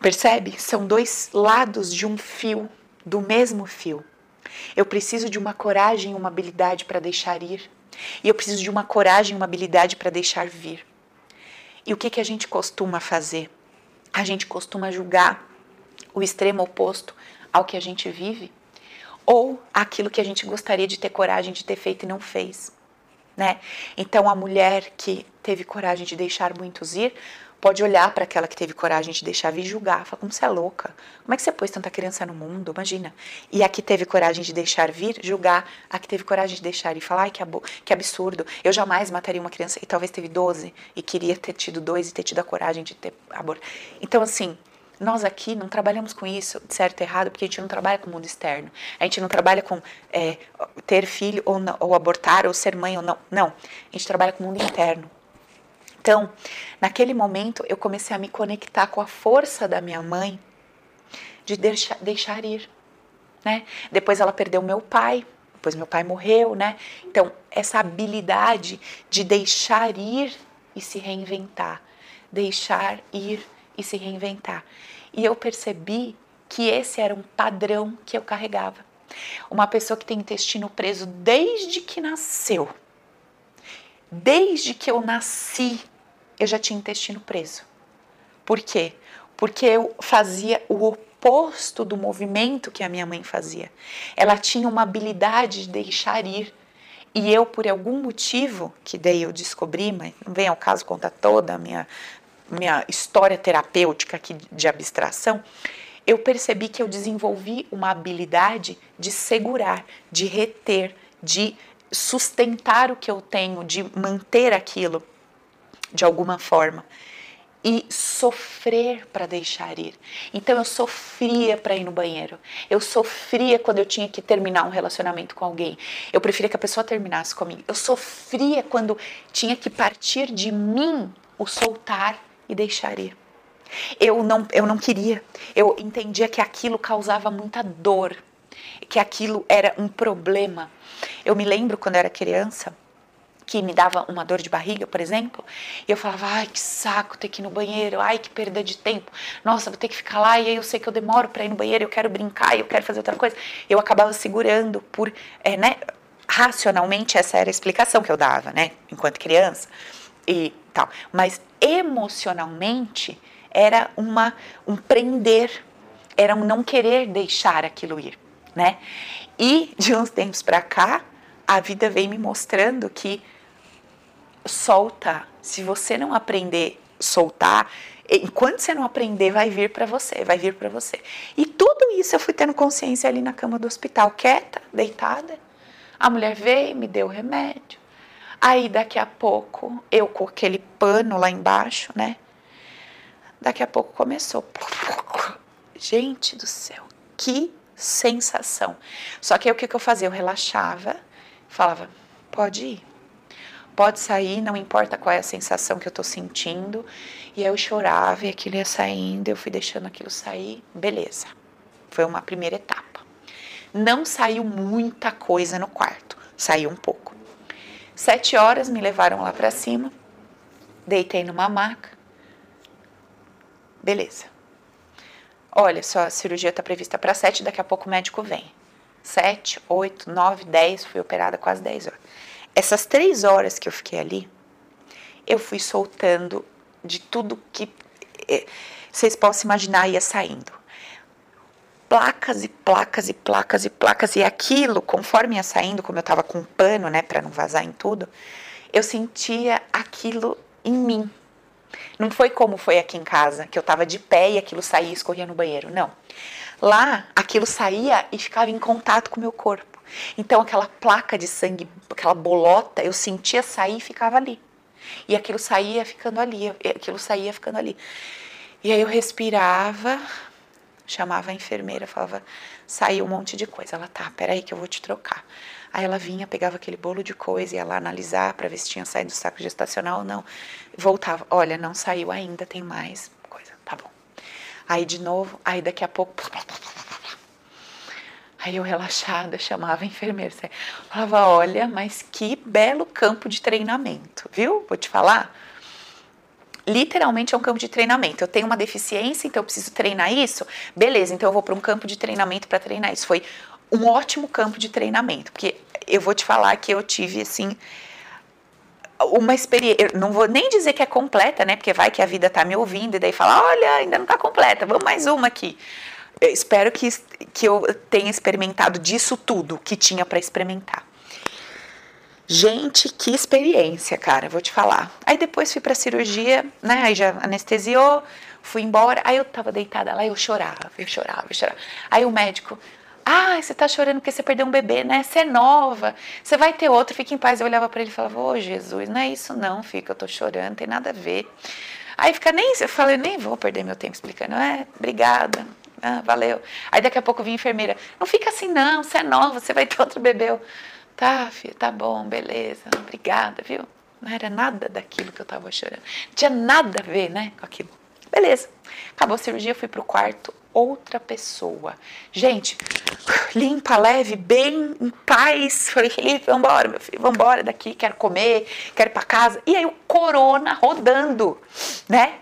Percebe? São dois lados de um fio, do mesmo fio. Eu preciso de uma coragem e uma habilidade para deixar ir. E eu preciso de uma coragem e uma habilidade para deixar vir. E o que, que a gente costuma fazer? A gente costuma julgar o extremo oposto ao que a gente vive ou aquilo que a gente gostaria de ter coragem de ter feito e não fez né? Então a mulher que teve coragem de deixar muitos ir pode olhar para aquela que teve coragem de deixar vir julgar, falar como você é louca, como é que você pôs tanta criança no mundo, imagina. E a que teve coragem de deixar vir, julgar, a que teve coragem de deixar ir, falar, ai que, que absurdo, eu jamais mataria uma criança e talvez teve 12 e queria ter tido dois e ter tido a coragem de ter aborto. Então assim, nós aqui não trabalhamos com isso, de certo e errado, porque a gente não trabalha com o mundo externo. A gente não trabalha com é, ter filho ou, não, ou abortar, ou ser mãe ou não. Não. A gente trabalha com o mundo interno. Então, naquele momento, eu comecei a me conectar com a força da minha mãe de deixar, deixar ir. Né? Depois ela perdeu meu pai, depois meu pai morreu, né? Então, essa habilidade de deixar ir e se reinventar. Deixar ir e se reinventar. E eu percebi que esse era um padrão que eu carregava. Uma pessoa que tem intestino preso desde que nasceu. Desde que eu nasci, eu já tinha intestino preso. Por quê? Porque eu fazia o oposto do movimento que a minha mãe fazia. Ela tinha uma habilidade de deixar ir. E eu, por algum motivo, que daí eu descobri, mas não vem ao caso contar toda a minha minha história terapêutica aqui de abstração, eu percebi que eu desenvolvi uma habilidade de segurar, de reter, de sustentar o que eu tenho, de manter aquilo de alguma forma e sofrer para deixar ir. Então eu sofria para ir no banheiro. Eu sofria quando eu tinha que terminar um relacionamento com alguém. Eu preferia que a pessoa terminasse comigo. Eu sofria quando tinha que partir de mim o soltar e deixar ir. Eu não, eu não queria. Eu entendia que aquilo causava muita dor, que aquilo era um problema. Eu me lembro quando eu era criança que me dava uma dor de barriga, por exemplo, e eu falava, ai que saco ter que ir no banheiro, ai que perda de tempo, nossa, vou ter que ficar lá e aí eu sei que eu demoro para ir no banheiro, eu quero brincar, eu quero fazer outra coisa. Eu acabava segurando por, é, né, racionalmente essa era a explicação que eu dava, né, enquanto criança e tal. Mas emocionalmente era uma um prender, era um não querer deixar aquilo ir. né? E de uns tempos para cá, a vida vem me mostrando que solta, se você não aprender soltar, enquanto você não aprender, vai vir para você, vai vir para você. E tudo isso eu fui tendo consciência ali na cama do hospital, quieta, deitada. A mulher veio, me deu o remédio. Aí daqui a pouco, eu com aquele pano lá embaixo, né? Daqui a pouco começou. Gente do céu, que sensação. Só que aí o que, eu fazia? Eu relaxava, falava, pode ir. Pode sair, não importa qual é a sensação que eu tô sentindo. E aí eu chorava e aquilo ia saindo, eu fui deixando aquilo sair, beleza. Foi uma primeira etapa. Não saiu muita coisa no quarto, saiu um pouco. Sete horas me levaram lá para cima, deitei numa maca, beleza. Olha só, a cirurgia está prevista para sete, daqui a pouco o médico vem. Sete, oito, nove, dez, fui operada quase dez horas. Essas três horas que eu fiquei ali, eu fui soltando de tudo que eh, vocês possam imaginar ia saindo. Placas e placas e placas e placas, e aquilo, conforme ia saindo, como eu estava com um pano, né, para não vazar em tudo, eu sentia aquilo em mim, não foi como foi aqui em casa, que eu estava de pé e aquilo saía e escorria no banheiro. Não. Lá, aquilo saía e ficava em contato com o meu corpo. Então, aquela placa de sangue, aquela bolota, eu sentia sair e ficava ali. E aquilo saía ficando ali, aquilo saía ficando ali. E aí eu respirava, chamava a enfermeira, falava, saiu um monte de coisa. Ela, tá, peraí que eu vou te trocar. Aí ela vinha, pegava aquele bolo de coisa, ia lá analisar para ver se tinha saído do saco gestacional ou não. Voltava, olha, não saiu ainda, tem mais coisa, tá bom. Aí de novo, aí daqui a pouco. Aí eu relaxada chamava a enfermeira. Falava, olha, mas que belo campo de treinamento, viu? Vou te falar. Literalmente é um campo de treinamento. Eu tenho uma deficiência, então eu preciso treinar isso. Beleza, então eu vou para um campo de treinamento para treinar isso. Foi um ótimo campo de treinamento, porque eu vou te falar que eu tive assim uma experiência, não vou nem dizer que é completa, né? Porque vai que a vida tá me ouvindo e daí fala, olha, ainda não tá completa, vamos mais uma aqui. Eu espero que, que eu tenha experimentado disso tudo que tinha para experimentar. Gente, que experiência, cara, vou te falar. Aí depois fui pra cirurgia, né? Aí já anestesiou, fui embora. Aí eu tava deitada lá eu chorava, eu chorava, eu chorava. Aí o médico, ah, você tá chorando porque você perdeu um bebê, né? Você é nova, você vai ter outro, fica em paz. Eu olhava para ele e falava, ô oh, Jesus, não é isso não, fica, eu tô chorando, tem nada a ver. Aí fica nem, eu falei, nem vou perder meu tempo explicando. É, obrigada, ah, valeu. Aí daqui a pouco vinha a enfermeira, não fica assim não, você é nova, você vai ter outro bebê. Eu, tá, filha, tá bom, beleza, obrigada, viu? Não era nada daquilo que eu tava chorando. Não tinha nada a ver, né, com aquilo. Beleza. Acabou a cirurgia, fui pro quarto, outra pessoa. Gente, limpa, leve, bem, em paz. Falei, Felipe, vambora, meu filho, vambora daqui, quero comer, quero ir pra casa. E aí o corona rodando, né?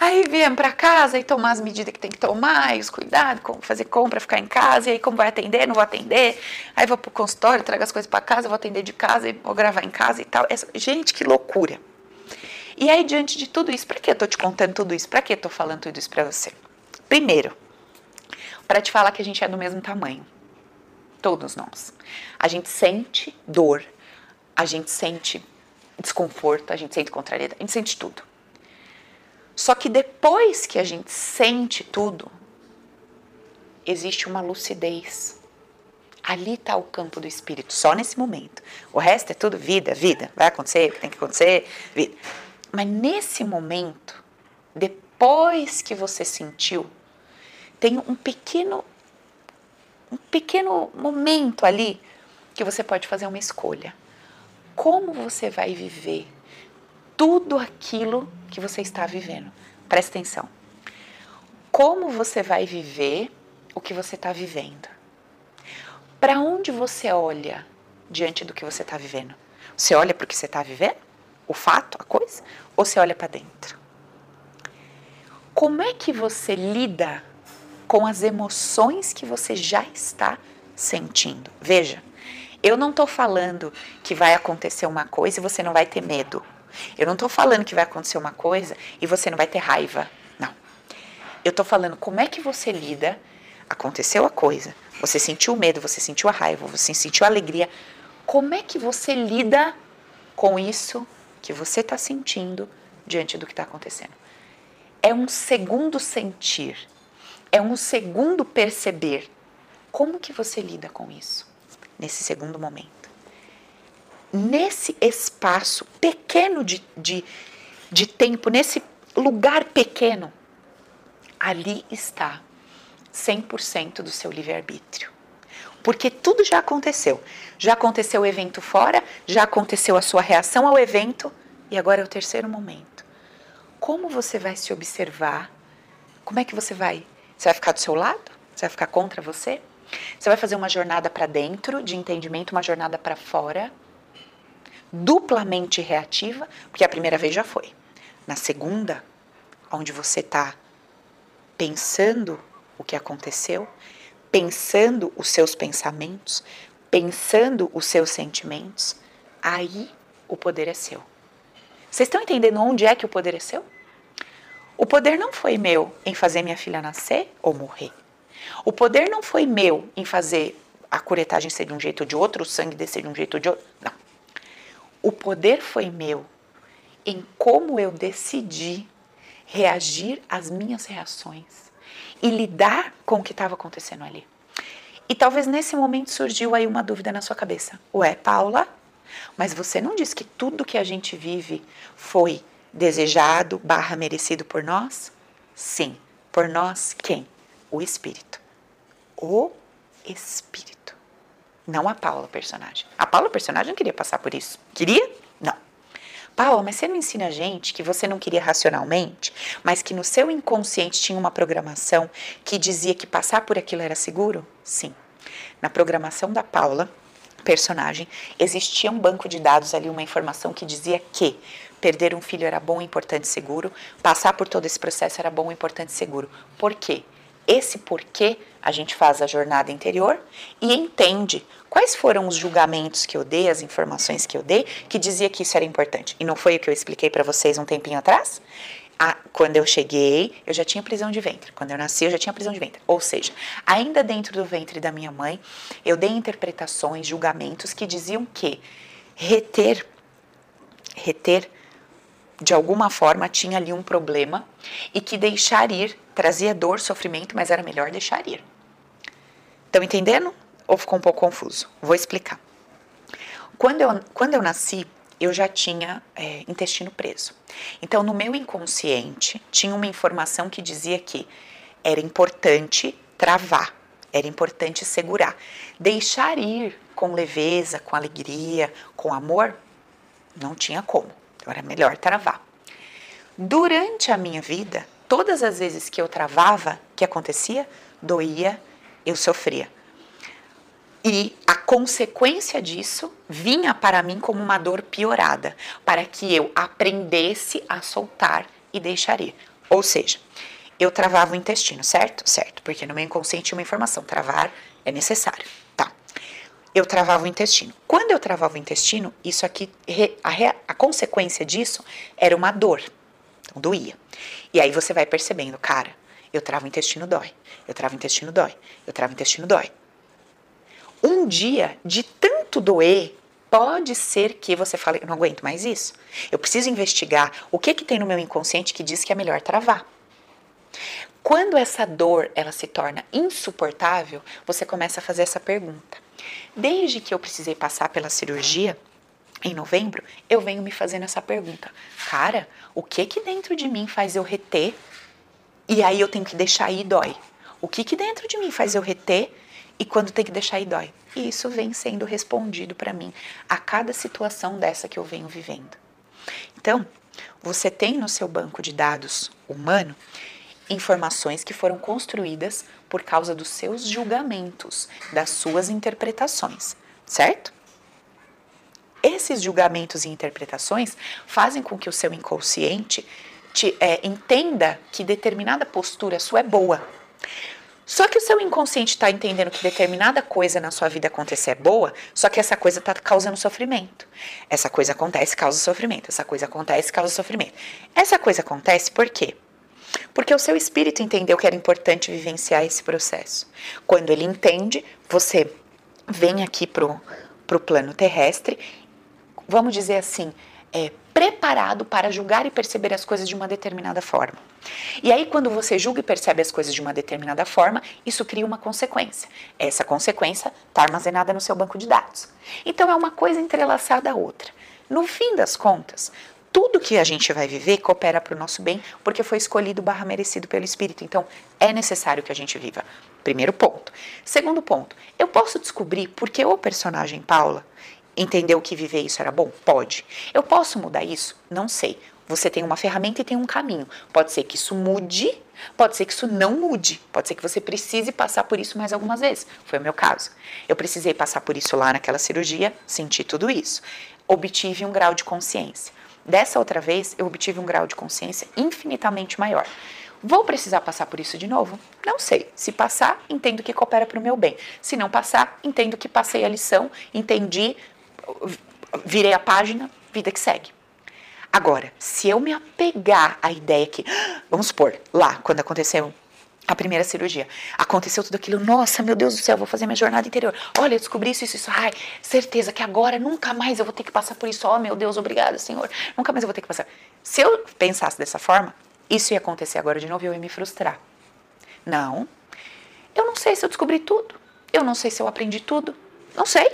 Aí viemos para casa e tomar as medidas que tem que tomar, e os cuidados, como fazer compra, ficar em casa, e aí como vai atender, não vou atender. Aí vou pro consultório, trago as coisas para casa, vou atender de casa e vou gravar em casa e tal. Essa, gente, que loucura. E aí, diante de tudo isso, para que eu tô te contando tudo isso? Para que eu tô falando tudo isso para você? Primeiro, para te falar que a gente é do mesmo tamanho. Todos nós. A gente sente dor, a gente sente desconforto, a gente sente contrariedade, a gente sente tudo. Só que depois que a gente sente tudo, existe uma lucidez. Ali está o campo do espírito, só nesse momento. O resto é tudo vida, vida. Vai acontecer o que tem que acontecer, vida. Mas nesse momento, depois que você sentiu, tem um pequeno um pequeno momento ali que você pode fazer uma escolha. Como você vai viver tudo aquilo que você está vivendo? Presta atenção. Como você vai viver o que você está vivendo? Para onde você olha diante do que você está vivendo? Você olha para o que você está vivendo? o fato, a coisa, ou você olha para dentro? Como é que você lida com as emoções que você já está sentindo? Veja, eu não estou falando que vai acontecer uma coisa e você não vai ter medo. Eu não estou falando que vai acontecer uma coisa e você não vai ter raiva. Não. Eu estou falando como é que você lida aconteceu a coisa, você sentiu medo, você sentiu a raiva, você sentiu a alegria. Como é que você lida com isso que você está sentindo diante do que está acontecendo? É um segundo sentir, é um segundo perceber. Como que você lida com isso nesse segundo momento? Nesse espaço pequeno de, de, de tempo, nesse lugar pequeno, ali está 100% do seu livre-arbítrio. Porque tudo já aconteceu. Já aconteceu o evento fora, já aconteceu a sua reação ao evento, e agora é o terceiro momento. Como você vai se observar? Como é que você vai? Você vai ficar do seu lado? Você vai ficar contra você? Você vai fazer uma jornada para dentro de entendimento, uma jornada para fora, duplamente reativa, porque a primeira vez já foi. Na segunda, onde você está pensando o que aconteceu, pensando os seus pensamentos, pensando os seus sentimentos, aí o poder é seu. Vocês estão entendendo onde é que o poder é seu? O poder não foi meu em fazer minha filha nascer ou morrer. O poder não foi meu em fazer a curetagem ser de um jeito ou de outro, o sangue descer de um jeito ou de outro. Não. O poder foi meu em como eu decidi reagir às minhas reações e lidar com o que estava acontecendo ali. E talvez nesse momento surgiu aí uma dúvida na sua cabeça. Ué, Paula, mas você não disse que tudo que a gente vive foi desejado barra merecido por nós? Sim. Por nós quem? O Espírito. O Espírito. Não a Paula, personagem. A Paula, personagem, não queria passar por isso. Queria? Não. Paula, mas você não ensina a gente que você não queria racionalmente, mas que no seu inconsciente tinha uma programação que dizia que passar por aquilo era seguro? Sim. Na programação da Paula, personagem, existia um banco de dados ali, uma informação que dizia que perder um filho era bom, importante seguro, passar por todo esse processo era bom, importante seguro. Por quê? Esse porquê a gente faz a jornada interior e entende quais foram os julgamentos que eu dei, as informações que eu dei, que dizia que isso era importante. E não foi o que eu expliquei para vocês um tempinho atrás? Ah, quando eu cheguei, eu já tinha prisão de ventre. Quando eu nasci, eu já tinha prisão de ventre. Ou seja, ainda dentro do ventre da minha mãe, eu dei interpretações, julgamentos que diziam que reter, reter de alguma forma tinha ali um problema e que deixar ir trazia dor, sofrimento, mas era melhor deixar ir. Estão entendendo? Ou ficou um pouco confuso? Vou explicar. Quando eu, quando eu nasci, eu já tinha é, intestino preso. Então, no meu inconsciente, tinha uma informação que dizia que era importante travar, era importante segurar. Deixar ir com leveza, com alegria, com amor, não tinha como. Então era melhor travar. Durante a minha vida, todas as vezes que eu travava, o que acontecia? Doía, eu sofria. E a consequência disso vinha para mim como uma dor piorada, para que eu aprendesse a soltar e deixar ir. Ou seja, eu travava o intestino, certo? Certo, porque no meu inconsciente uma informação, travar é necessário eu travava o intestino. Quando eu travava o intestino, isso aqui, a, a consequência disso era uma dor. Então doía. E aí você vai percebendo, cara, eu travo o intestino dói, eu travo o intestino dói, eu travo o intestino dói. Um dia, de tanto doer, pode ser que você fale, eu não aguento mais isso. Eu preciso investigar o que que tem no meu inconsciente que diz que é melhor travar. Quando essa dor ela se torna insuportável, você começa a fazer essa pergunta: Desde que eu precisei passar pela cirurgia, em novembro, eu venho me fazendo essa pergunta: cara, o que que dentro de mim faz eu reter e aí eu tenho que deixar ir dói? O que que dentro de mim faz eu reter e quando tem que deixar ir dói? E isso vem sendo respondido para mim a cada situação dessa que eu venho vivendo. Então, você tem no seu banco de dados humano informações que foram construídas por causa dos seus julgamentos, das suas interpretações, certo? Esses julgamentos e interpretações fazem com que o seu inconsciente te, é, entenda que determinada postura sua é boa. Só que o seu inconsciente está entendendo que determinada coisa na sua vida acontecer é boa, só que essa coisa está causando sofrimento. Essa coisa acontece, causa sofrimento. Essa coisa acontece, causa sofrimento. Essa coisa acontece por quê? Porque o seu espírito entendeu que era importante vivenciar esse processo. Quando ele entende, você vem aqui pro, pro plano terrestre, vamos dizer assim, é, preparado para julgar e perceber as coisas de uma determinada forma. E aí, quando você julga e percebe as coisas de uma determinada forma, isso cria uma consequência. Essa consequência está armazenada no seu banco de dados. Então, é uma coisa entrelaçada à outra. No fim das contas, tudo que a gente vai viver coopera para o nosso bem, porque foi escolhido barra merecido pelo Espírito. Então, é necessário que a gente viva. Primeiro ponto. Segundo ponto, eu posso descobrir porque o personagem Paula entendeu que viver isso era bom? Pode. Eu posso mudar isso? Não sei. Você tem uma ferramenta e tem um caminho. Pode ser que isso mude, pode ser que isso não mude. Pode ser que você precise passar por isso mais algumas vezes. Foi o meu caso. Eu precisei passar por isso lá naquela cirurgia, senti tudo isso. Obtive um grau de consciência. Dessa outra vez, eu obtive um grau de consciência infinitamente maior. Vou precisar passar por isso de novo? Não sei. Se passar, entendo que coopera para o meu bem. Se não passar, entendo que passei a lição, entendi, virei a página, vida que segue. Agora, se eu me apegar à ideia que, vamos supor, lá, quando aconteceu a primeira cirurgia. Aconteceu tudo aquilo, nossa, meu Deus do céu, vou fazer minha jornada interior. Olha, eu descobri isso, isso, isso. Ai, certeza que agora nunca mais eu vou ter que passar por isso. Oh, meu Deus, obrigada, Senhor. Nunca mais eu vou ter que passar. Se eu pensasse dessa forma, isso ia acontecer agora de novo e eu ia me frustrar. Não. Eu não sei se eu descobri tudo. Eu não sei se eu aprendi tudo. Não sei.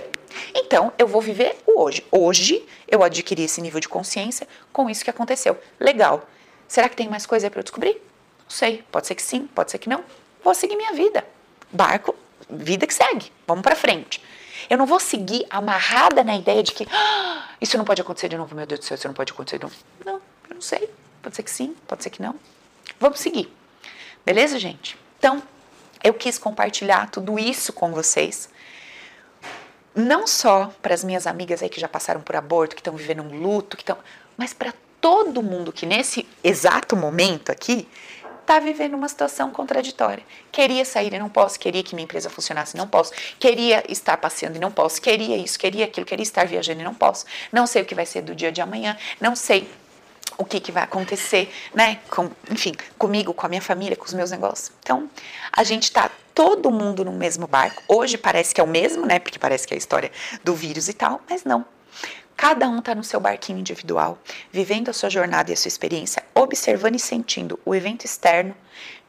Então, eu vou viver o hoje. Hoje, eu adquiri esse nível de consciência com isso que aconteceu. Legal. Será que tem mais coisa para eu descobrir? Não sei, pode ser que sim, pode ser que não. Vou seguir minha vida. Barco, vida que segue. Vamos para frente. Eu não vou seguir amarrada na ideia de que ah, isso não pode acontecer de novo, meu Deus do céu, isso não pode acontecer de novo. Não, eu não sei. Pode ser que sim, pode ser que não. Vamos seguir. Beleza, gente? Então, eu quis compartilhar tudo isso com vocês. Não só para as minhas amigas aí que já passaram por aborto, que estão vivendo um luto, que estão, mas para todo mundo que nesse exato momento aqui está vivendo uma situação contraditória. Queria sair e não posso, queria que minha empresa funcionasse e não posso, queria estar passeando e não posso, queria isso, queria aquilo, queria estar viajando e não posso, não sei o que vai ser do dia de amanhã, não sei o que, que vai acontecer, né? Com, enfim, comigo, com a minha família, com os meus negócios. Então, a gente está todo mundo no mesmo barco. Hoje parece que é o mesmo, né? Porque parece que é a história do vírus e tal, mas não. Cada um está no seu barquinho individual, vivendo a sua jornada e a sua experiência, observando e sentindo o evento externo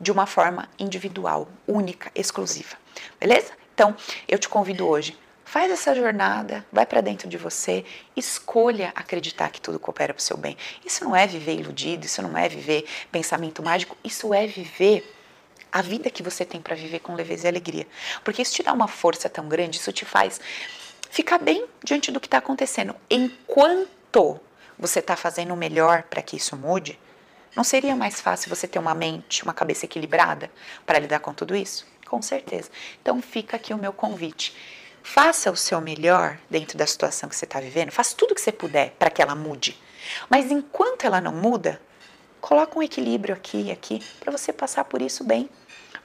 de uma forma individual, única, exclusiva. Beleza? Então, eu te convido hoje. Faz essa jornada, vai para dentro de você, escolha acreditar que tudo coopera para o seu bem. Isso não é viver iludido, isso não é viver pensamento mágico, isso é viver a vida que você tem para viver com leveza e alegria. Porque isso te dá uma força tão grande, isso te faz ficar bem diante do que está acontecendo. Enquanto você está fazendo o melhor para que isso mude, não seria mais fácil você ter uma mente, uma cabeça equilibrada para lidar com tudo isso? Com certeza. Então fica aqui o meu convite. Faça o seu melhor dentro da situação que você está vivendo, faça tudo o que você puder para que ela mude. Mas enquanto ela não muda, coloca um equilíbrio aqui e aqui para você passar por isso bem.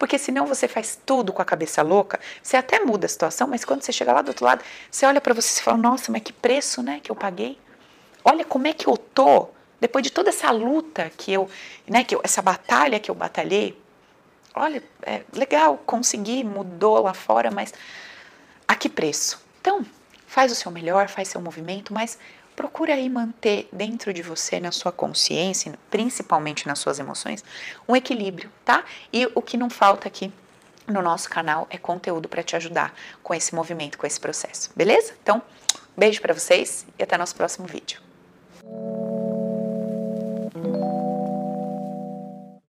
Porque senão você faz tudo com a cabeça louca, você até muda a situação, mas quando você chega lá do outro lado, você olha para você e fala: "Nossa, mas que preço, né, que eu paguei? Olha como é que eu tô depois de toda essa luta que eu, né, que eu, essa batalha que eu batalhei. Olha, é legal, consegui, mudou lá fora, mas a que preço? Então, faz o seu melhor, faz seu movimento, mas procura aí manter dentro de você, na sua consciência, principalmente nas suas emoções, um equilíbrio, tá? E o que não falta aqui no nosso canal é conteúdo para te ajudar com esse movimento, com esse processo, beleza? Então, beijo para vocês e até nosso próximo vídeo.